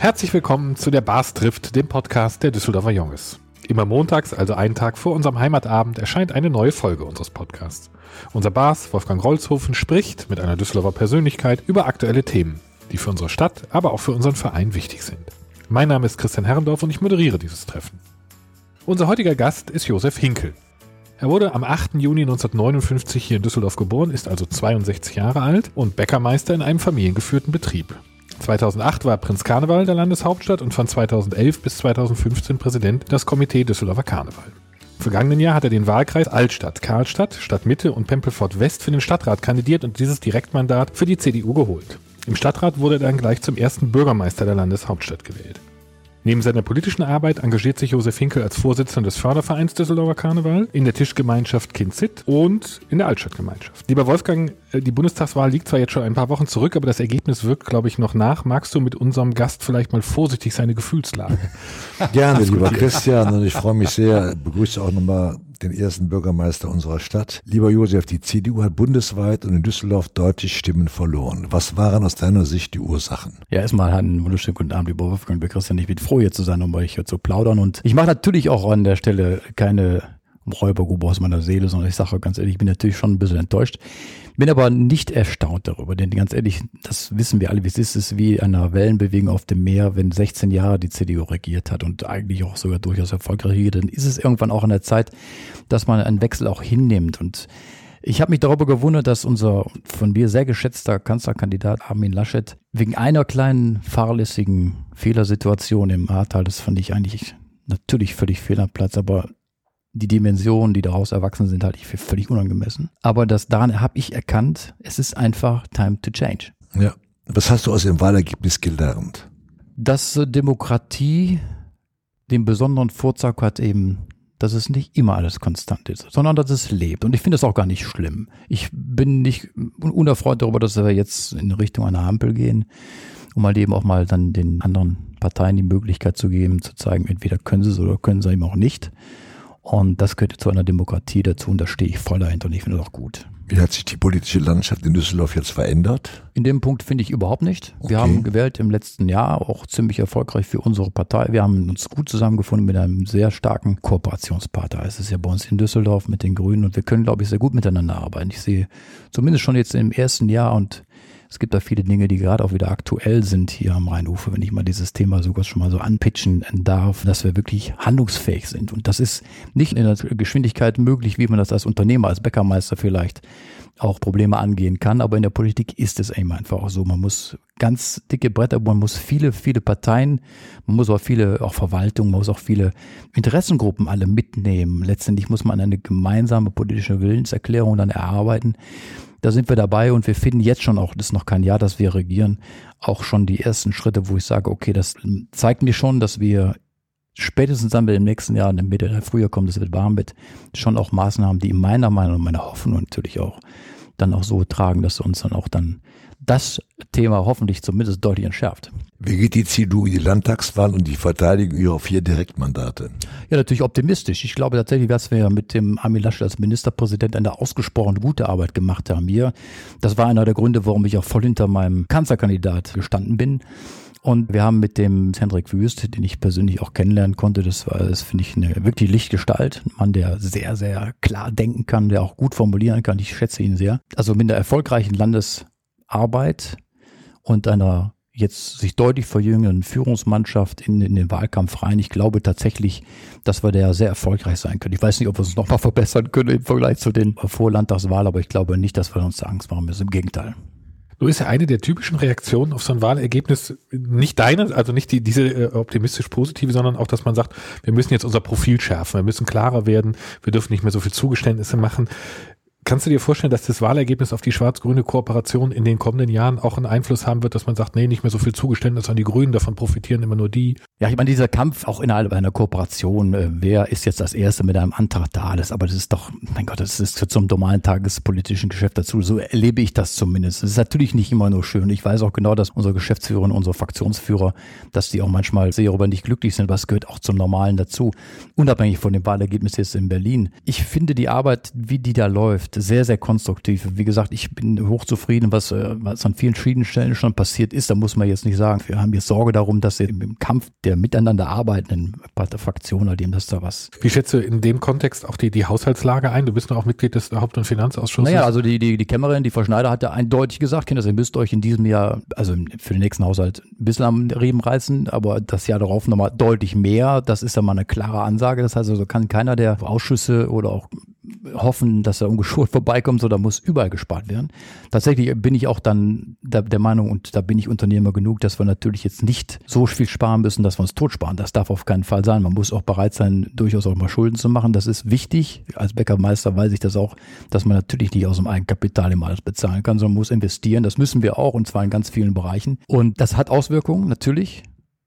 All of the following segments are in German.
Herzlich willkommen zu der Bars trifft, dem Podcast der Düsseldorfer Junges. Immer montags, also einen Tag vor unserem Heimatabend, erscheint eine neue Folge unseres Podcasts. Unser Bars, Wolfgang Rolzhofen, spricht mit einer Düsseldorfer Persönlichkeit über aktuelle Themen, die für unsere Stadt, aber auch für unseren Verein wichtig sind. Mein Name ist Christian Herrendorf und ich moderiere dieses Treffen. Unser heutiger Gast ist Josef Hinkel. Er wurde am 8. Juni 1959 hier in Düsseldorf geboren, ist also 62 Jahre alt und Bäckermeister in einem familiengeführten Betrieb. 2008 war Prinz Karneval der Landeshauptstadt und von 2011 bis 2015 Präsident des Komitee Düsseldorfer Karneval. Im vergangenen Jahr hat er den Wahlkreis Altstadt, Karlstadt, Stadtmitte und Pempelfort West für den Stadtrat kandidiert und dieses Direktmandat für die CDU geholt. Im Stadtrat wurde er dann gleich zum ersten Bürgermeister der Landeshauptstadt gewählt. Neben seiner politischen Arbeit engagiert sich Josef Hinkel als Vorsitzender des Fördervereins Düsseldorfer Karneval, in der Tischgemeinschaft Kinzit und in der Altstadtgemeinschaft. Lieber Wolfgang, äh, die Bundestagswahl liegt zwar jetzt schon ein paar Wochen zurück, aber das Ergebnis wirkt, glaube ich, noch nach. Magst du mit unserem Gast vielleicht mal vorsichtig seine Gefühlslage? Gerne, lieber Christian, und ich freue mich sehr, begrüße auch nochmal den ersten Bürgermeister unserer Stadt. Lieber Josef, die CDU hat bundesweit und in Düsseldorf deutlich Stimmen verloren. Was waren aus deiner Sicht die Ursachen? Ja, erstmal einen wunderschönen guten Abend, lieber Wolfgang, lieber Christian. Ich bin froh, hier zu sein, um euch hier zu plaudern. Und ich mache natürlich auch an der Stelle keine Räubergrube aus meiner Seele, sondern ich sage ganz ehrlich, ich bin natürlich schon ein bisschen enttäuscht. Bin aber nicht erstaunt darüber, denn ganz ehrlich, das wissen wir alle, wie es ist. Es ist wie eine Wellenbewegung auf dem Meer, wenn 16 Jahre die CDU regiert hat und eigentlich auch sogar durchaus erfolgreich regiert, dann ist es irgendwann auch an der Zeit, dass man einen Wechsel auch hinnimmt. Und ich habe mich darüber gewundert, dass unser von mir sehr geschätzter Kanzlerkandidat Armin Laschet wegen einer kleinen fahrlässigen Fehlersituation im Ahrtal, das fand ich eigentlich natürlich völlig fehl am Platz, aber die Dimensionen, die daraus erwachsen sind, halte ich für völlig unangemessen. Aber das daran habe ich erkannt, es ist einfach time to change. Ja. Was hast du aus dem Wahlergebnis gelernt? Dass Demokratie den besonderen Vorzug hat eben, dass es nicht immer alles konstant ist, sondern dass es lebt. Und ich finde das auch gar nicht schlimm. Ich bin nicht unerfreut darüber, dass wir jetzt in Richtung einer Ampel gehen, um mal eben auch mal dann den anderen Parteien die Möglichkeit zu geben, zu zeigen, entweder können sie es oder können sie eben auch nicht. Und das gehört zu einer Demokratie dazu und da stehe ich voll dahinter und ich finde das auch gut. Wie hat sich die politische Landschaft in Düsseldorf jetzt verändert? In dem Punkt finde ich überhaupt nicht. Okay. Wir haben gewählt im letzten Jahr, auch ziemlich erfolgreich für unsere Partei. Wir haben uns gut zusammengefunden mit einem sehr starken Kooperationspartner. Es ist ja bei uns in Düsseldorf mit den Grünen und wir können, glaube ich, sehr gut miteinander arbeiten. Ich sehe zumindest schon jetzt im ersten Jahr und es gibt da viele Dinge, die gerade auch wieder aktuell sind hier am Rheinufer, wenn ich mal dieses Thema sogar schon mal so anpitchen darf, dass wir wirklich handlungsfähig sind. Und das ist nicht in der Geschwindigkeit möglich, wie man das als Unternehmer, als Bäckermeister vielleicht auch Probleme angehen kann. Aber in der Politik ist es eben einfach auch so. Man muss ganz dicke Bretter, man muss viele, viele Parteien, man muss auch viele, auch Verwaltung, man muss auch viele Interessengruppen alle mitnehmen. Letztendlich muss man eine gemeinsame politische Willenserklärung dann erarbeiten da sind wir dabei und wir finden jetzt schon auch, das ist noch kein Jahr, dass wir regieren, auch schon die ersten Schritte, wo ich sage, okay, das zeigt mir schon, dass wir spätestens dann im nächsten Jahr, in der Mitte Frühjahr kommt, es wird warm mit, schon auch Maßnahmen, die in meiner Meinung und meiner Hoffnung natürlich auch dann auch so tragen, dass uns dann auch dann das Thema hoffentlich zumindest deutlich entschärft. Wie geht die CDU in die Landtagswahl und die Verteidigung ihrer vier Direktmandate? Ja, natürlich optimistisch. Ich glaube tatsächlich, dass wir mit dem Armin Laschet als Ministerpräsident eine ausgesprochen gute Arbeit gemacht haben hier. Das war einer der Gründe, warum ich auch voll hinter meinem Kanzlerkandidat gestanden bin. Und wir haben mit dem Hendrik Wüst, den ich persönlich auch kennenlernen konnte, das war, das finde ich eine wirklich Lichtgestalt. Ein Mann, der sehr, sehr klar denken kann, der auch gut formulieren kann. Ich schätze ihn sehr. Also mit einer erfolgreichen Landesarbeit und einer jetzt sich deutlich verjüngenden Führungsmannschaft in, in den Wahlkampf rein. Ich glaube tatsächlich, dass wir da sehr erfolgreich sein können. Ich weiß nicht, ob wir uns noch mal verbessern können im Vergleich zu den Vorlandtagswahlen, aber ich glaube nicht, dass wir uns da Angst machen müssen. Im Gegenteil. So ist ja eine der typischen Reaktionen auf so ein Wahlergebnis. Nicht deine, also nicht die, diese äh, optimistisch positive, sondern auch, dass man sagt, wir müssen jetzt unser Profil schärfen, wir müssen klarer werden, wir dürfen nicht mehr so viel Zugeständnisse machen. Kannst du dir vorstellen, dass das Wahlergebnis auf die schwarz-grüne Kooperation in den kommenden Jahren auch einen Einfluss haben wird, dass man sagt, nee, nicht mehr so viel Zugeständnis an die Grünen, davon profitieren immer nur die? Ja, ich meine, dieser Kampf auch innerhalb einer Kooperation, äh, wer ist jetzt das Erste mit einem Antrag da, das, aber das ist doch, mein Gott, das ist zum normalen tagespolitischen Geschäft dazu. So erlebe ich das zumindest. Es ist natürlich nicht immer nur schön. Ich weiß auch genau, dass unsere Geschäftsführerin, unsere Fraktionsführer, dass die auch manchmal sehr darüber nicht glücklich sind, was gehört auch zum Normalen dazu. Unabhängig von dem Wahlergebnis jetzt in Berlin. Ich finde die Arbeit, wie die da läuft, sehr, sehr konstruktiv. Wie gesagt, ich bin hochzufrieden, was, äh, was an vielen verschiedenen Stellen schon passiert ist. Da muss man jetzt nicht sagen, wir haben jetzt Sorge darum, dass im Kampf der miteinander arbeitenden Fraktionen, dem das da was. Wie schätzt du in dem Kontext auch die, die Haushaltslage ein? Du bist noch auch Mitglied des Haupt- und Finanzausschusses. Naja, also die, die, die Kämmerin, die Frau Schneider hat ja eindeutig gesagt, Kinder, ihr müsst euch in diesem Jahr, also für den nächsten Haushalt ein bisschen am Riemen reißen, aber das Jahr darauf nochmal deutlich mehr. Das ist ja mal eine klare Ansage. Das heißt also, kann keiner der Ausschüsse oder auch hoffen, dass er ungeschult vorbeikommt, sondern muss überall gespart werden. Tatsächlich bin ich auch dann der, Meinung, und da bin ich Unternehmer genug, dass wir natürlich jetzt nicht so viel sparen müssen, dass wir uns totsparen. Das darf auf keinen Fall sein. Man muss auch bereit sein, durchaus auch mal Schulden zu machen. Das ist wichtig. Als Bäckermeister weiß ich das auch, dass man natürlich nicht aus dem Eigenkapital immer alles bezahlen kann, sondern muss investieren. Das müssen wir auch, und zwar in ganz vielen Bereichen. Und das hat Auswirkungen, natürlich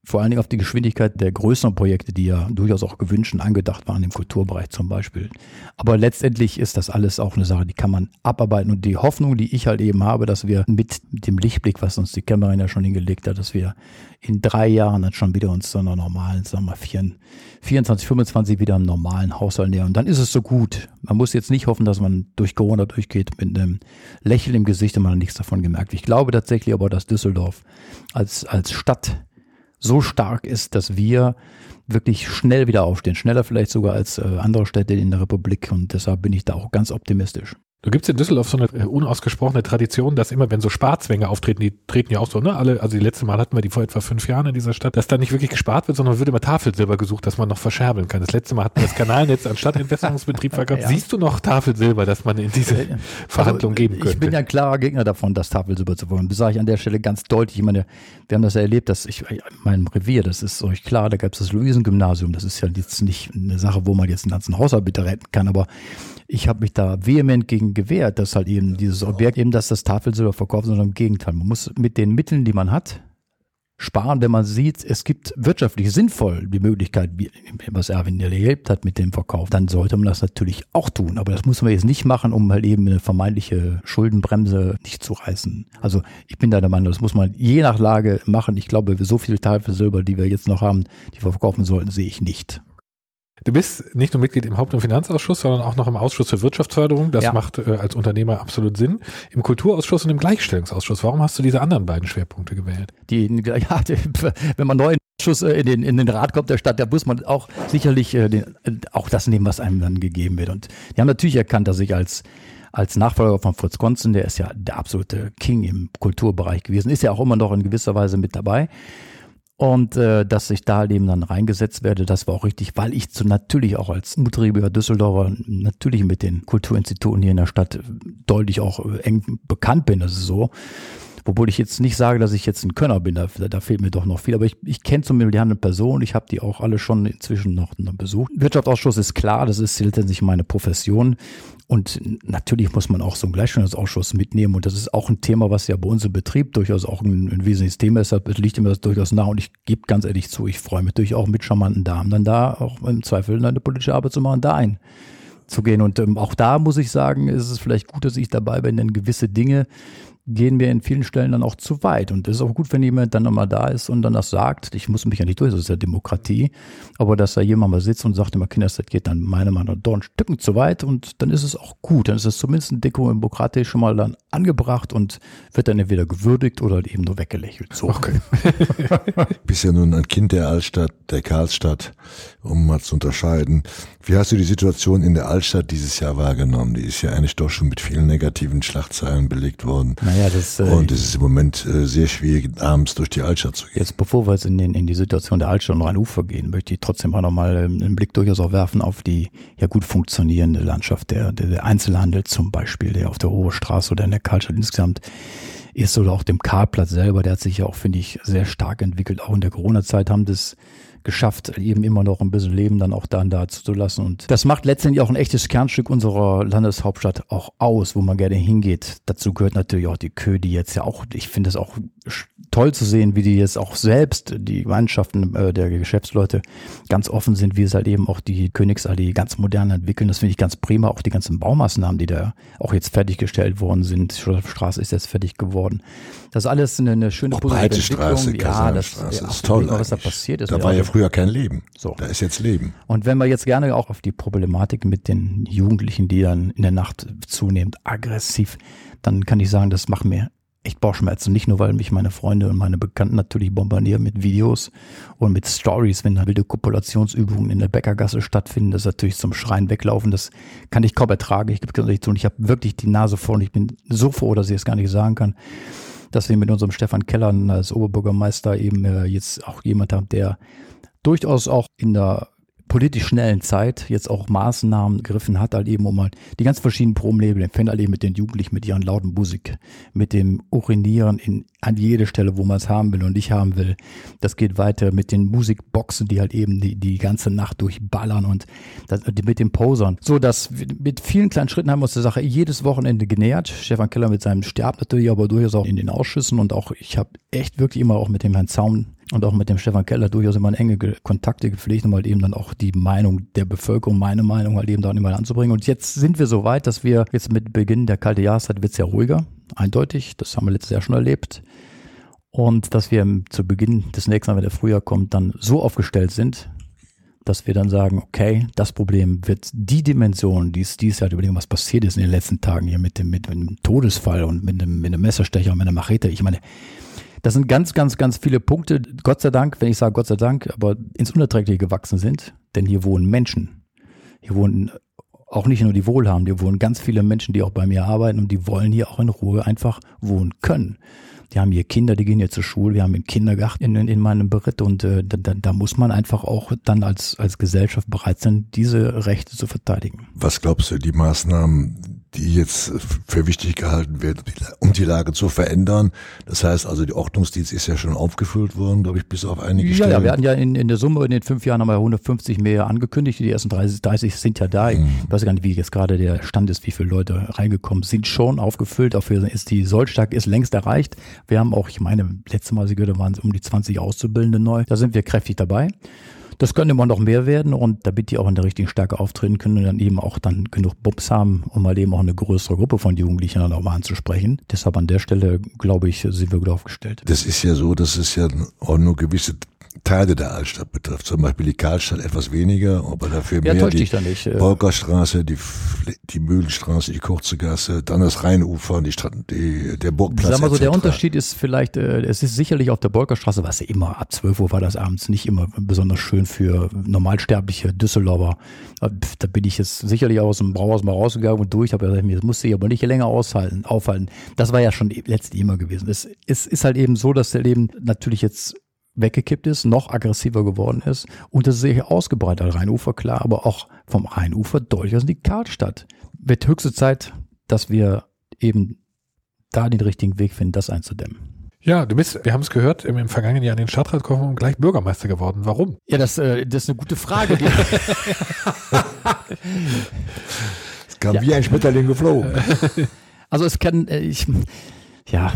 vor allen Dingen auf die Geschwindigkeit der größeren Projekte, die ja durchaus auch gewünscht und angedacht waren im Kulturbereich zum Beispiel. Aber letztendlich ist das alles auch eine Sache, die kann man abarbeiten. Und die Hoffnung, die ich halt eben habe, dass wir mit dem Lichtblick, was uns die Kämmerin ja schon hingelegt hat, dass wir in drei Jahren dann schon wieder uns zu einer normalen, sagen wir mal, 24, 25 wieder einen normalen Haushalt nähern. Und dann ist es so gut. Man muss jetzt nicht hoffen, dass man durch Corona durchgeht mit einem Lächeln im Gesicht und man hat nichts davon gemerkt. Ich glaube tatsächlich aber, dass Düsseldorf als, als Stadt so stark ist, dass wir wirklich schnell wieder aufstehen, schneller vielleicht sogar als äh, andere Städte in der Republik und deshalb bin ich da auch ganz optimistisch. Du gibt's in Düsseldorf so eine äh, unausgesprochene Tradition, dass immer, wenn so Sparzwänge auftreten, die treten ja auch so, ne? Alle, also die letzte Mal hatten wir die vor etwa fünf Jahren in dieser Stadt, dass da nicht wirklich gespart wird, sondern wird immer Tafelsilber gesucht, dass man noch verscherbeln kann. Das letzte Mal hatten wir das Kanalnetz an Stadtentwässerungsbetrieb verkauft. Ja. Siehst du noch Tafelsilber, dass man in diese also, Verhandlung geben könnte? Ich bin ja ein klarer Gegner davon, das Tafelsilber zu wollen. Das sage ich an der Stelle ganz deutlich. Ich meine, wir haben das ja erlebt, dass ich, in meinem Revier, das ist euch klar, da gab es das Luisengymnasium. Das ist ja jetzt nicht eine Sache, wo man jetzt einen ganzen Haushalt bitte retten kann, aber ich habe mich da vehement gegen gewehrt, dass halt eben dieses Objekt eben, dass das Tafelsilber verkauft, sondern im Gegenteil. Man muss mit den Mitteln, die man hat, sparen, wenn man sieht, es gibt wirtschaftlich sinnvoll die Möglichkeit, was Erwin erlebt hat mit dem Verkauf, dann sollte man das natürlich auch tun. Aber das muss man jetzt nicht machen, um halt eben eine vermeintliche Schuldenbremse nicht zu reißen. Also ich bin da der Meinung, das muss man je nach Lage machen. Ich glaube, so viel Tafelsilber, die wir jetzt noch haben, die wir verkaufen sollten, sehe ich nicht. Du bist nicht nur Mitglied im Haupt- und Finanzausschuss, sondern auch noch im Ausschuss für Wirtschaftsförderung. Das ja. macht äh, als Unternehmer absolut Sinn. Im Kulturausschuss und im Gleichstellungsausschuss. Warum hast du diese anderen beiden Schwerpunkte gewählt? Die, ja, die, wenn man neu in den, Ausschuss, äh, in, den, in den Rat kommt der Stadt, da muss man auch sicherlich äh, den, äh, auch das nehmen, was einem dann gegeben wird. Und die haben natürlich erkannt, dass ich als als Nachfolger von Fritz Gonzen, der ist ja der absolute King im Kulturbereich gewesen, ist ja auch immer noch in gewisser Weise mit dabei. Und äh, dass ich da eben dann reingesetzt werde, das war auch richtig, weil ich zu, natürlich auch als mutriger Düsseldorfer natürlich mit den Kulturinstituten hier in der Stadt deutlich auch äh, eng bekannt bin, das ist so. Wobei ich jetzt nicht sage, dass ich jetzt ein Könner bin, da, da fehlt mir doch noch viel. Aber ich, ich kenne zumindest die handelnde Person, ich habe die auch alle schon inzwischen noch, besucht. Wirtschaftsausschuss ist klar, das ist letztendlich meine Profession. Und natürlich muss man auch so einen Gleichstellungsausschuss mitnehmen. Und das ist auch ein Thema, was ja bei uns im Betrieb durchaus auch ein, ein wesentliches Thema ist. Das liegt mir das durchaus nah. Und ich gebe ganz ehrlich zu, ich freue mich natürlich auch mit charmanten Damen, dann da auch im Zweifel eine politische Arbeit zu machen, da ein zu gehen. Und ähm, auch da muss ich sagen, ist es vielleicht gut, dass ich dabei bin, denn gewisse Dinge gehen wir in vielen Stellen dann auch zu weit. Und es ist auch gut, wenn jemand dann nochmal da ist und dann das sagt. Ich muss mich ja nicht durch, das ist ja Demokratie. Aber dass da jemand mal sitzt und sagt, immer Kinder, das geht dann meiner Meinung nach doch ein Stück zu weit und dann ist es auch gut. Dann ist es zumindest demokratisch schon mal dann angebracht und wird dann entweder gewürdigt oder eben nur weggelächelt. So. Okay. Bist ja nun ein Kind der Altstadt, der Karlstadt, um mal zu unterscheiden. Wie hast du die Situation in der Altstadt dieses Jahr wahrgenommen? Die ist ja eigentlich doch schon mit vielen negativen Schlagzeilen belegt worden. Naja, das, äh, und es ist im Moment äh, sehr schwierig, abends durch die Altstadt zu gehen. Jetzt, bevor wir jetzt in, den, in die Situation der Altstadt und Rheinufer gehen, möchte ich trotzdem auch nochmal einen Blick durchaus auch werfen auf die ja gut funktionierende Landschaft der, der, der Einzelhandel zum Beispiel, der auf der Hohe Straße oder in der Karlstadt insgesamt ist oder auch dem Karlplatz selber, der hat sich ja auch, finde ich, sehr stark entwickelt. Auch in der Corona-Zeit haben das geschafft, eben immer noch ein bisschen Leben dann auch dann da zu lassen. Und das macht letztendlich auch ein echtes Kernstück unserer Landeshauptstadt auch aus, wo man gerne hingeht. Dazu gehört natürlich auch die Kö, die jetzt ja auch, ich finde es auch toll zu sehen, wie die jetzt auch selbst, die Mannschaften äh, der Geschäftsleute, ganz offen sind, wie es halt eben auch die Königsallee ganz modern entwickeln. Das finde ich ganz prima. Auch die ganzen Baumaßnahmen, die da auch jetzt fertiggestellt worden sind. Die Straße ist jetzt fertig geworden. Das ist alles eine, eine schöne auch positive Breite Straße, Ja, das ist toll. Mal, was da passiert ist. Da war ja früher kein Leben. So. Da ist jetzt Leben. Und wenn wir jetzt gerne auch auf die Problematik mit den Jugendlichen, die dann in der Nacht zunehmend aggressiv, dann kann ich sagen, das macht mir echt Bauchschmerzen. Nicht nur, weil mich meine Freunde und meine Bekannten natürlich bombardieren mit Videos und mit Stories, wenn da wilde Kopulationsübungen in der Bäckergasse stattfinden, das natürlich zum Schreien weglaufen. Das kann ich kaum ertragen. Ich gebe es zu und ich habe wirklich die Nase voll und ich bin so froh, dass ich es gar nicht sagen kann, dass wir mit unserem Stefan Keller als Oberbürgermeister eben äh, jetzt auch jemand haben, der durchaus auch in der politisch schnellen Zeit jetzt auch Maßnahmen gegriffen hat, halt eben um halt die ganz verschiedenen Probleme, fängt halt eben mit den Jugendlichen, mit ihren lauten Musik, mit dem Urinieren in, an jede Stelle, wo man es haben will und nicht haben will. Das geht weiter mit den Musikboxen, die halt eben die, die ganze Nacht durchballern und das, mit den Posern. So, dass mit vielen kleinen Schritten haben wir uns der Sache jedes Wochenende genähert. Stefan Keller mit seinem Stab natürlich, aber durchaus auch in den Ausschüssen und auch, ich habe echt wirklich immer auch mit dem Herrn Zaun und auch mit dem Stefan Keller durchaus immer enge Kontakte gepflegt, um halt eben dann auch die Meinung der Bevölkerung, meine Meinung halt eben da immer anzubringen. Und jetzt sind wir so weit, dass wir jetzt mit Beginn der kalte Jahreszeit wird es ja ruhiger, eindeutig. Das haben wir letztes Jahr schon erlebt. Und dass wir zu Beginn des nächsten Jahres, wenn der Frühjahr kommt, dann so aufgestellt sind, dass wir dann sagen, okay, das Problem wird die Dimension, die es dieses Jahr überlegen, was passiert ist in den letzten Tagen hier mit dem, mit dem Todesfall und mit dem, mit dem Messerstecher und mit der Machete. Ich meine, das sind ganz, ganz, ganz viele Punkte, Gott sei Dank, wenn ich sage Gott sei Dank, aber ins Unerträgliche gewachsen sind, denn hier wohnen Menschen. Hier wohnen auch nicht nur die Wohlhabenden, hier wohnen ganz viele Menschen, die auch bei mir arbeiten und die wollen hier auch in Ruhe einfach wohnen können. Die haben hier Kinder, die gehen hier zur Schule, wir haben einen Kindergarten in, in meinem Beritt und äh, da, da muss man einfach auch dann als, als Gesellschaft bereit sein, diese Rechte zu verteidigen. Was glaubst du, die Maßnahmen, die jetzt für wichtig gehalten wird, um die Lage zu verändern. Das heißt also, die Ordnungsdienst ist ja schon aufgefüllt worden, glaube ich, bis auf einige ja, Stellen. Ja, wir hatten ja in, in der Summe in den fünf Jahren haben wir 150 mehr angekündigt. Die ersten 30, 30 sind ja da. Ich mhm. weiß gar nicht, wie jetzt gerade der Stand ist, wie viele Leute reingekommen sind, schon aufgefüllt. Dafür ist die Sollstärke ist längst erreicht. Wir haben auch, ich meine, letzte Mal, Sie gehört, waren es um die 20 Auszubildende neu. Da sind wir kräftig dabei. Das könnte immer noch mehr werden und damit die auch in der richtigen Stärke auftreten können und dann eben auch dann genug Bums haben, um mal eben auch eine größere Gruppe von Jugendlichen dann auch mal anzusprechen. Deshalb an der Stelle, glaube ich, sind wir gut aufgestellt. Das ist ja so, dass es ja auch nur gewisse Teile der Altstadt betrifft. Zum Beispiel die Karlstadt etwas weniger, aber dafür ja, mehr die äh. Bolkerstraße, die, die Mühlenstraße, die Kurze Gasse, dann das Rheinufer, die, Stadt, die der Burgplatz. Sag mal so, der Unterschied ist vielleicht, äh, es ist sicherlich auf der Bolkerstraße, was immer, ab 12 Uhr war das abends nicht immer besonders schön für normalsterbliche Düsseldorfer. Äh, da bin ich jetzt sicherlich aus dem Brauhaus mal rausgegangen und durch, aber das musste ich aber nicht länger aushalten, aufhalten. Das war ja schon letztlich immer gewesen. Es, es ist halt eben so, dass der Leben natürlich jetzt weggekippt ist, noch aggressiver geworden ist und das ist sich ausgebreitet. Also Rheinufer klar, aber auch vom Rheinufer durchaus in die Karlstadt. Wird höchste Zeit, dass wir eben da den richtigen Weg finden, das einzudämmen. Ja, du bist, wir haben es gehört, im, im vergangenen Jahr in den Stadtrat gekommen und gleich Bürgermeister geworden. Warum? Ja, das, äh, das ist eine gute Frage. es kam ja. wie ein Schmetterling geflogen. Also es kann, äh, ich, ja,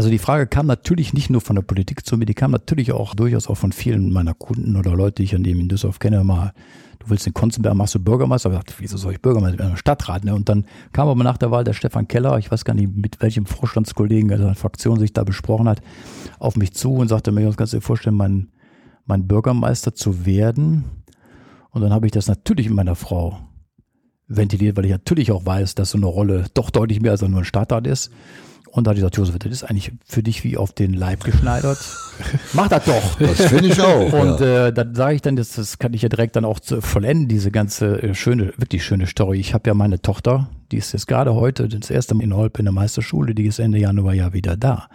also die Frage kam natürlich nicht nur von der Politik zu mir, die kam natürlich auch durchaus auch von vielen meiner Kunden oder Leute, die ich an dem in Düsseldorf kenne, mal, du willst den Konzenberg, machst du Bürgermeister? Ich dachte, wieso soll ich Bürgermeister werden? Stadtrat, ne? Und dann kam aber nach der Wahl der Stefan Keller, ich weiß gar nicht, mit welchem Vorstandskollegen der Fraktion sich da besprochen hat, auf mich zu und sagte mir, kannst du dir vorstellen, mein, mein Bürgermeister zu werden? Und dann habe ich das natürlich mit meiner Frau ventiliert, weil ich natürlich auch weiß, dass so eine Rolle doch deutlich mehr als nur ein Stadtrat ist. Und da hat gesagt, Josef, das ist eigentlich für dich wie auf den Leib geschneidert. Mach das doch. Das finde ich auch. Und ja. äh, dann sage ich dann, das, das kann ich ja direkt dann auch zu vollenden, diese ganze äh, schöne, wirklich schöne Story. Ich habe ja meine Tochter, die ist jetzt gerade heute das erste Mal in Holp in der Meisterschule, die ist Ende Januar ja wieder da.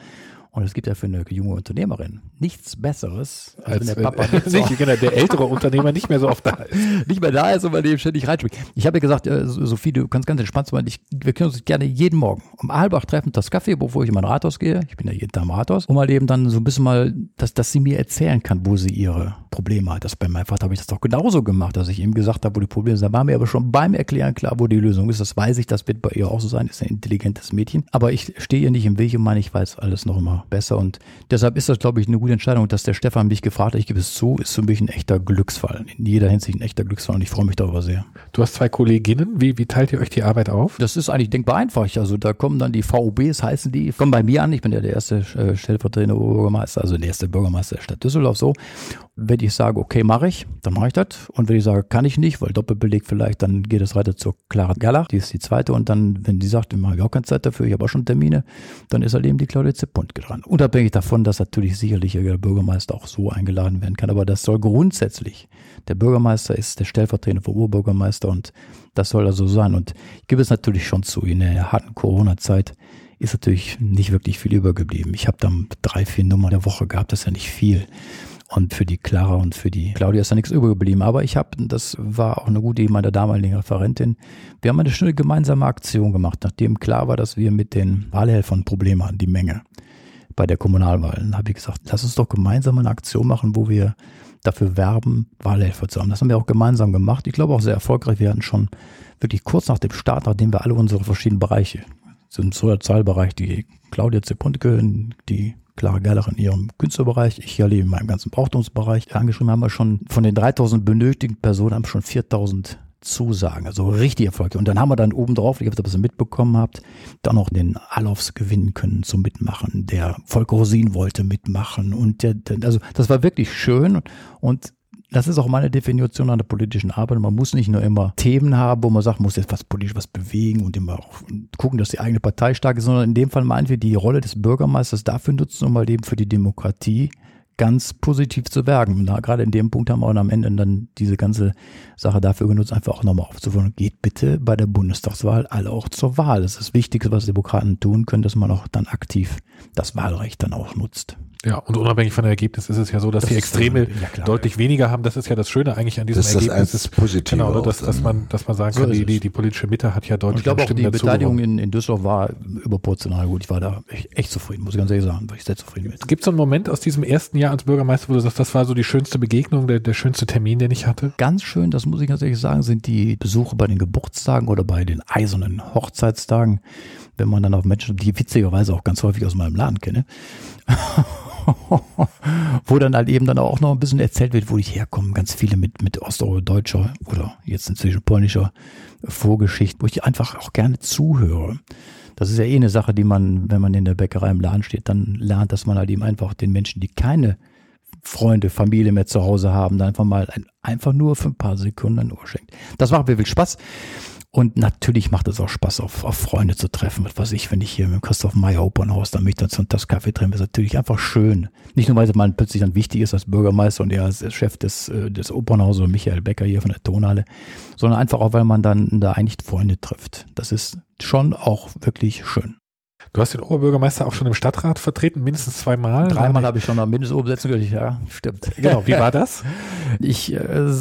Und es gibt ja für eine junge Unternehmerin nichts Besseres, als, als wenn der Papa nicht, nicht genau, der ältere Unternehmer nicht mehr so oft da ist. Nicht mehr da ist und man dem ständig reinspringt. Ich habe ja gesagt, äh, Sophie, du kannst ganz entspannt sein. Ich, wir können uns gerne jeden Morgen um halb acht treffen, das Kaffee, bevor ich in mein Rathaus gehe. Ich bin ja jeden Tag im Rathaus. Um mal eben dann so ein bisschen mal, dass, dass sie mir erzählen kann, wo sie ihre Probleme hat. Das bei meinem Vater habe ich das doch genauso gemacht, dass ich ihm gesagt habe, wo die Probleme sind. Da war mir aber schon beim Erklären klar, wo die Lösung ist. Das weiß ich, das wird bei ihr auch so sein. Ist ein intelligentes Mädchen. Aber ich stehe ihr nicht im Weg und meine, ich weiß alles noch immer besser. Und deshalb ist das, glaube ich, eine gute Entscheidung. Dass der Stefan mich gefragt hat, ich gebe es zu, ist für mich ein echter Glücksfall. In jeder Hinsicht ein echter Glücksfall und ich freue mich darüber sehr. Du hast zwei Kolleginnen. Wie, wie teilt ihr euch die Arbeit auf? Das ist eigentlich denkbar einfach. Also da kommen dann die VOBs, heißen die, kommen bei mir an. Ich bin ja der erste äh, stellvertretende Bürgermeister, also der erste Bürgermeister der Stadt Düsseldorf so. Wenn ich sage, okay, mache ich, dann mache ich das. Und wenn ich sage, kann ich nicht, weil Doppelbeleg vielleicht, dann geht es weiter zur Clara Gerlach, die ist die zweite. Und dann, wenn die sagt, ich habe auch keine Zeit dafür, ich habe auch schon Termine, dann ist halt eben die Claudia Zippundke dran. Unabhängig davon, dass natürlich sicherlich der Bürgermeister auch so eingeladen werden kann. Aber das soll grundsätzlich, der Bürgermeister ist der stellvertretende Oberbürgermeister und das soll also sein. Und ich gebe es natürlich schon zu, in der harten Corona-Zeit ist natürlich nicht wirklich viel übergeblieben. Ich habe dann drei, vier Nummern der Woche gehabt, das ist ja nicht viel. Und für die Clara und für die Claudia ist da nichts übergeblieben. Aber ich habe, das war auch eine gute Idee meiner damaligen Referentin, wir haben eine schnelle gemeinsame Aktion gemacht, nachdem klar war, dass wir mit den Wahlhelfern Probleme hatten, die Menge bei der Kommunalwahl. Dann habe ich gesagt, lass uns doch gemeinsam eine Aktion machen, wo wir dafür werben, Wahlhelfer zu haben. Das haben wir auch gemeinsam gemacht. Ich glaube auch sehr erfolgreich. Wir hatten schon wirklich kurz nach dem Start, nachdem wir alle unsere verschiedenen Bereiche, zum Sozialbereich, die Claudia Zepundke, die Clara Gerlach in ihrem Künstlerbereich, ich hier in meinem ganzen Brauchtumsbereich. Angeschrieben haben wir schon von den 3000 benötigten Personen haben schon 4000 Zusagen, also richtig erfolgreich. Und dann haben wir dann oben drauf, ich habe das ein bisschen mitbekommen habt, dann noch den Alofs gewinnen können zum Mitmachen. Der Volker Rosin wollte mitmachen und der, also das war wirklich schön und das ist auch meine Definition an der politischen Arbeit. Man muss nicht nur immer Themen haben, wo man sagt, man muss jetzt was politisch was bewegen und immer auch gucken, dass die eigene Partei stark ist, sondern in dem Fall meinen wir die Rolle des Bürgermeisters dafür nutzen, um mal eben für die Demokratie ganz positiv zu werken. Da, gerade in dem Punkt haben wir auch am Ende dann diese ganze Sache dafür genutzt, einfach auch nochmal aufzufordern, geht bitte bei der Bundestagswahl alle auch zur Wahl. Das ist das Wichtigste, was Demokraten tun können, dass man auch dann aktiv das Wahlrecht dann auch nutzt. Ja, und unabhängig von dem Ergebnis ist es ja so, dass das die Extreme ja, klar, deutlich ja. weniger haben. Das ist ja das Schöne eigentlich an diesem das ist Ergebnis. Das ist positiv. Genau, dass, dass man, dass man sagen so kann, die, die, die politische Mitte hat ja deutlich und Ich glaube auch, die Beteiligung in, in Düsseldorf war überproportional gut. Ich war da echt, echt zufrieden, muss ich ganz ehrlich sagen. War ich sehr zufrieden mit. Gibt es so einen Moment aus diesem ersten Jahr als Bürgermeister, wo du sagst, das war so die schönste Begegnung, der, der schönste Termin, den ich hatte? Ganz schön, das muss ich ganz ehrlich sagen, sind die Besuche bei den Geburtstagen oder bei den eisernen Hochzeitstagen, wenn man dann auf Menschen, die witzigerweise auch ganz häufig aus meinem Laden kenne, wo dann halt eben dann auch noch ein bisschen erzählt wird, wo ich herkomme. Ganz viele mit, mit ostdeutscher oder jetzt inzwischen polnischer Vorgeschichte, wo ich einfach auch gerne zuhöre. Das ist ja eh eine Sache, die man, wenn man in der Bäckerei im Laden steht, dann lernt, dass man halt eben einfach den Menschen, die keine Freunde, Familie mehr zu Hause haben, dann einfach mal ein, einfach nur für ein paar Sekunden ein Ohr schenkt. Das macht mir viel Spaß. Und natürlich macht es auch Spaß, auf, auf Freunde zu treffen. Was weiß ich, wenn ich hier mit Christoph Meyer Opernhaus, dann mich dann zu einem Tasse Kaffee trinke, ist natürlich einfach schön. Nicht nur, weil man plötzlich dann wichtig ist als Bürgermeister und er als Chef des, äh, des Opernhauses Michael Becker hier von der Tonhalle, sondern einfach auch, weil man dann da eigentlich Freunde trifft. Das ist schon auch wirklich schön. Du hast den Oberbürgermeister auch schon im Stadtrat vertreten, mindestens zweimal. Dreimal habe ich schon am Mindestumsetzung gehört. Ja, stimmt. Genau. Wie war das? Ich äh,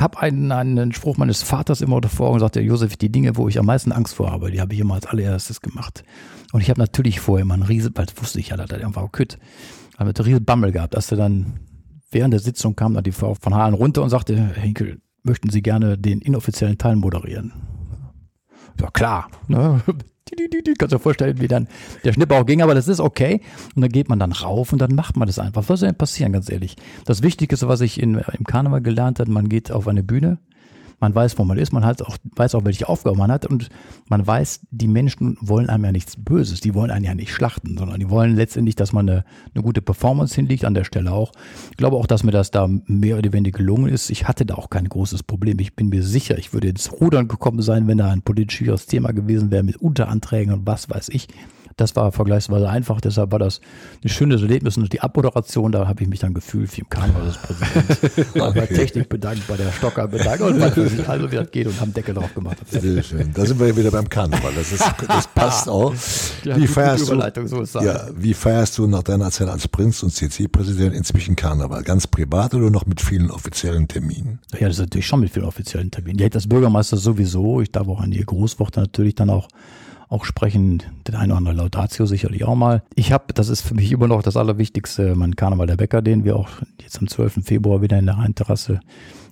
habe einen, einen Spruch meines Vaters immer davor gesagt, der Josef, die Dinge, wo ich am meisten Angst vor habe, die habe ich immer als allererstes gemacht. Und ich habe natürlich vorher immer einen riesen, weil das wusste ich ja, dass er einfach kütt, habe einen riesen Bammel gehabt, als er dann während der Sitzung kam dann die Frau von Hahn runter und sagte, Herr Hinkel, möchten Sie gerne den inoffiziellen Teil moderieren? Ja, klar. Ne? Kannst du dir vorstellen, wie dann der Schnipp auch ging, aber das ist okay. Und dann geht man dann rauf und dann macht man das einfach. Was soll denn passieren, ganz ehrlich? Das Wichtigste, was ich in, im Karneval gelernt habe, man geht auf eine Bühne, man weiß, wo man ist, man hat auch, weiß auch, welche Aufgaben man hat und man weiß, die Menschen wollen einem ja nichts Böses, die wollen einen ja nicht schlachten, sondern die wollen letztendlich, dass man eine, eine gute Performance hinlegt, an der Stelle auch. Ich glaube auch, dass mir das da mehr oder weniger gelungen ist. Ich hatte da auch kein großes Problem. Ich bin mir sicher, ich würde ins Rudern gekommen sein, wenn da ein politisches Thema gewesen wäre mit Unteranträgen und was weiß ich. Das war vergleichsweise einfach, deshalb war das ein schönes Erlebnis. Und die Abmoderation, da habe ich mich dann gefühlt wie im Karnevalspräsident. okay. Bei Technik bedankt, bei der Stocker bedankt und ich, also wie das geht und haben Deckel drauf gemacht. Sehr schön. Da sind wir ja wieder beim Karneval. Das, ist, das passt auch. Ja, wie, feierst du, so ja, wie feierst du nach deiner Zeit als Prinz und CC-Präsident inzwischen Karneval? Ganz privat oder noch mit vielen offiziellen Terminen? Ja, das ist natürlich schon mit vielen offiziellen Terminen. Ja, das Bürgermeister sowieso. Ich darf auch an die Großworte natürlich dann auch auch sprechen, den einen oder anderen Laudatio sicherlich auch mal. Ich habe, das ist für mich immer noch das Allerwichtigste, mein Karneval der Bäcker, den wir auch jetzt am 12. Februar wieder in der Rheinterrasse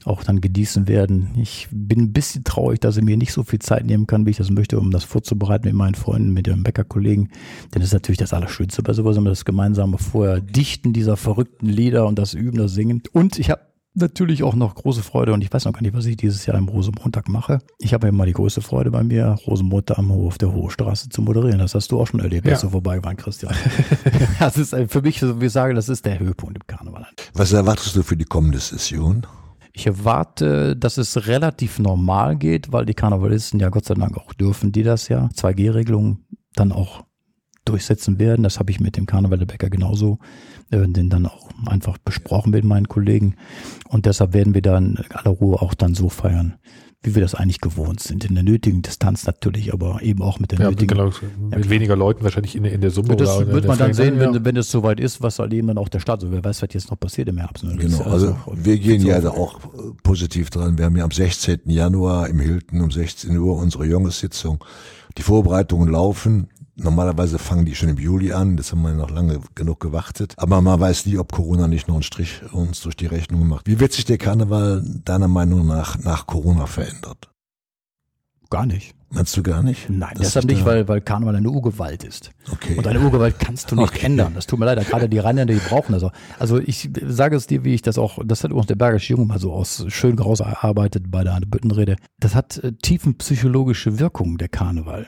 auch dann genießen werden. Ich bin ein bisschen traurig, dass ich mir nicht so viel Zeit nehmen kann, wie ich das möchte, um das vorzubereiten mit meinen Freunden, mit den Bäckerkollegen. Denn das ist natürlich das Allerschönste bei sowas, immer das gemeinsame vorher Dichten dieser verrückten Lieder und das Üben, das Singen. Und ich habe natürlich auch noch große Freude und ich weiß noch gar nicht, was ich dieses Jahr am Rosenmontag mache. Ich habe ja immer die größte Freude bei mir, Rosenmontag am Hof der Hohe Straße zu moderieren. Das hast du auch schon erlebt, ja. als du vorbei warst, Christian. das ist für mich, so wie ich sage, das ist der Höhepunkt im Karneval. Was erwartest du für die kommende Session? Ich erwarte, dass es relativ normal geht, weil die Karnevalisten ja Gott sei Dank auch dürfen, die das ja 2G-Regelungen dann auch durchsetzen werden. Das habe ich mit dem Karneval der Bäcker genauso den dann auch einfach besprochen mit meinen Kollegen. Und deshalb werden wir dann aller Ruhe auch dann so feiern, wie wir das eigentlich gewohnt sind. In der nötigen Distanz natürlich, aber eben auch mit der ja, nötigen. Genau, mit ja, weniger Leuten wahrscheinlich in, in der Summe. Das oder wird man dann sehen, wenn, wenn es soweit ist, was halt eben dann auch der Staat, so wer weiß, was jetzt noch passiert im Herbst. Ne? Genau, also, also wir gehen ja da auch positiv dran. Wir haben ja am 16. Januar im Hilton um 16 Uhr unsere Jungenssitzung. Die Vorbereitungen laufen. Normalerweise fangen die schon im Juli an, das haben wir noch lange genug gewartet. Aber man weiß nie, ob Corona nicht noch einen Strich uns durch die Rechnung macht. Wie wird sich der Karneval deiner Meinung nach nach Corona verändert? Gar nicht. Meinst du gar nicht? Nein, das deshalb nicht, weil, weil Karneval eine Urgewalt ist. Okay. Und eine Urgewalt kannst du nicht okay. ändern. Das tut mir leid, gerade die Rheinländer, die brauchen das auch. Also ich sage es dir, wie ich das auch, das hat uns der Bergische Junge mal so aus schön rausgearbeitet bei der Büttenrede. Das hat äh, tiefenpsychologische Wirkung, der Karneval.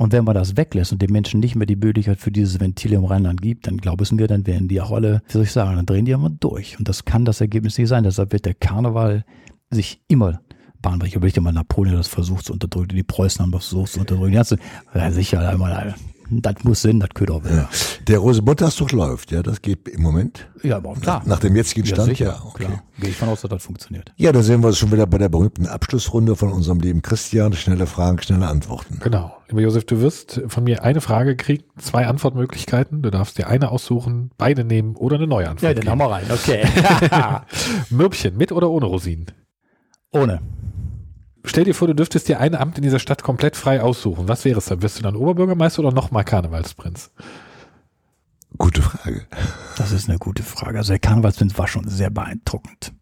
Und wenn man das weglässt und den Menschen nicht mehr die Möglichkeit für dieses Ventil im Rheinland gibt, dann glauben wir, dann werden die auch alle, wie soll ich sagen, dann drehen die immer durch. Und das kann das Ergebnis nicht sein. Deshalb wird der Karneval sich immer Bahn, weil ich überlege mal, Napoleon das versucht zu unterdrücken, die Preußen haben das versucht zu unterdrücken. Ja, sicher, einmal, das muss Sinn, das könnte auch ja. Der Rosenmontagszug läuft, ja, das geht im Moment. Ja, aber klar. Nach, nach dem jetzigen Stand, ja, sicher, ja okay. klar. Gehe ich von aus, dass das funktioniert. Ja, da sehen wir uns schon wieder bei der berühmten Abschlussrunde von unserem lieben Christian. Schnelle Fragen, schnelle Antworten. Genau. Lieber Josef, du wirst von mir eine Frage kriegen, zwei Antwortmöglichkeiten. Du darfst dir eine aussuchen, beide nehmen oder eine neue Antwort. Ja, dann haben wir rein, okay. Mürbchen, mit oder ohne Rosinen? Ohne stell dir vor, du dürftest dir ein Amt in dieser Stadt komplett frei aussuchen. Was wäre es dann? Wirst du dann Oberbürgermeister oder nochmal Karnevalsprinz? Gute Frage. Das ist eine gute Frage. Also der Karnevalsprinz war schon sehr beeindruckend.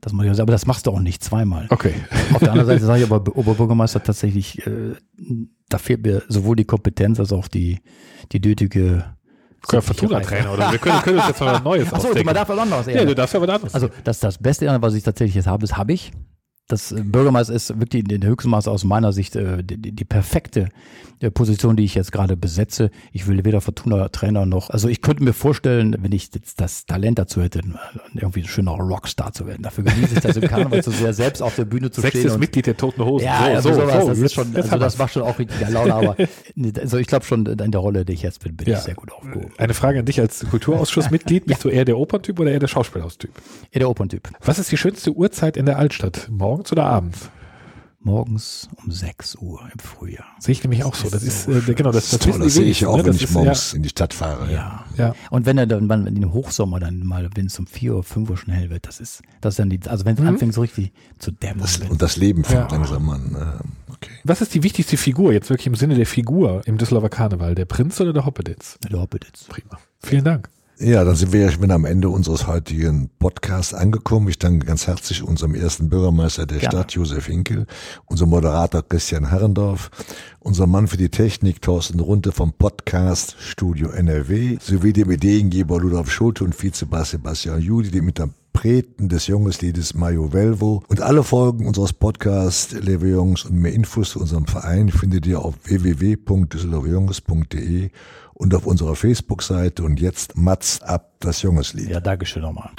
Das muss ich sagen. Aber das machst du auch nicht zweimal. Okay. Auf der anderen Seite sage ich aber Oberbürgermeister tatsächlich, äh, da fehlt mir sowohl die Kompetenz als auch die, die nötige können Fortuna-Trainer oder wir können, können uns jetzt mal was Neues Achso, man darf was anderes. Ja, du darfst ja was anderes. Also das, das Beste, was ich tatsächlich jetzt habe, das habe ich das Bürgermeister ist wirklich in höchsten Maß aus meiner Sicht äh, die, die, perfekte äh, Position, die ich jetzt gerade besetze. Ich will weder Fortuna-Trainer noch, also ich könnte mir vorstellen, wenn ich jetzt das Talent dazu hätte, irgendwie ein schöner Rockstar zu werden. Dafür genieße ich das im Karneval zu sehr, selbst auf der Bühne zu Sechstes stehen. Sechstes Mitglied der Toten Hosen. Ja, so, so, so, das ist schon, also das macht schon auch richtig Laune, aber also ich glaube schon in der Rolle, die ich jetzt bin, bin ja. ich sehr gut aufgehoben. Eine Frage an dich als Kulturausschussmitglied. Bist ja. du eher der Operntyp oder eher der Schauspielhaustyp? Eher der Operntyp. Was ist die schönste Uhrzeit in der Altstadt? Morgens oder abends? morgens um 6 Uhr im Frühjahr. Sehe ich nämlich auch so. Das ist, äh, genau, das, das, das, das sehe ich auch, ne? wenn ich morgens ja, in die Stadt fahre. Ja. ja. Und wenn er dann, wenn in den Hochsommer dann mal, wenn es um 4 Uhr, 5 Uhr schon hell wird, das ist, das ist dann die, also wenn es mhm. anfängt so richtig zu dämmern. Das, und das Leben fängt ja. langsam an. Äh, okay. Was ist die wichtigste Figur, jetzt wirklich im Sinne der Figur im Düsseldorfer Karneval? Der Prinz oder der Hoppeditz? Der Hoppeditz. Prima. Vielen Dank. Ja, dann sind wir ja schon am Ende unseres heutigen Podcasts angekommen. Ich danke ganz herzlich unserem ersten Bürgermeister der Gerne. Stadt, Josef Hinkel, unserem Moderator Christian Herrendorf, unserem Mann für die Technik Thorsten Runte vom Podcast Studio NRW, sowie dem Ideengeber Ludolf Schulte und Vizebass Sebastian Juli, dem Interpreten des Jungesliedes Mario Velvo. Und alle Folgen unseres Podcasts Lewe Jungs und mehr Infos zu unserem Verein findet ihr auf www.düsseldorfjunges.de und auf unserer Facebook-Seite. Und jetzt Mats ab, das Jungeslied. Ja, Dankeschön nochmal.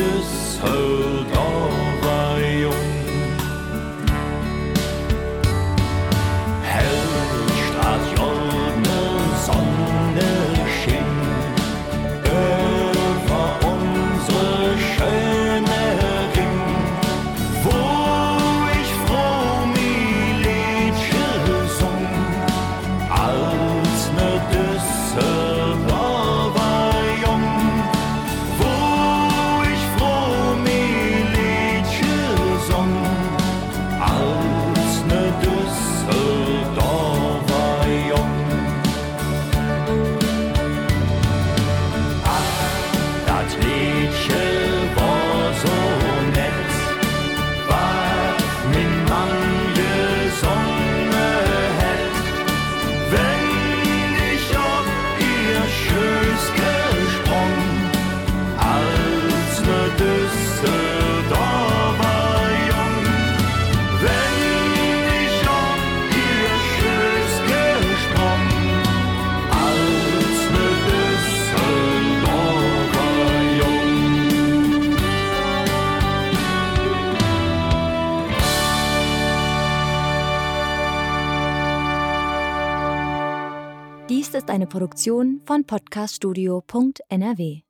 Als ne Produktion von podcaststudio.nrw.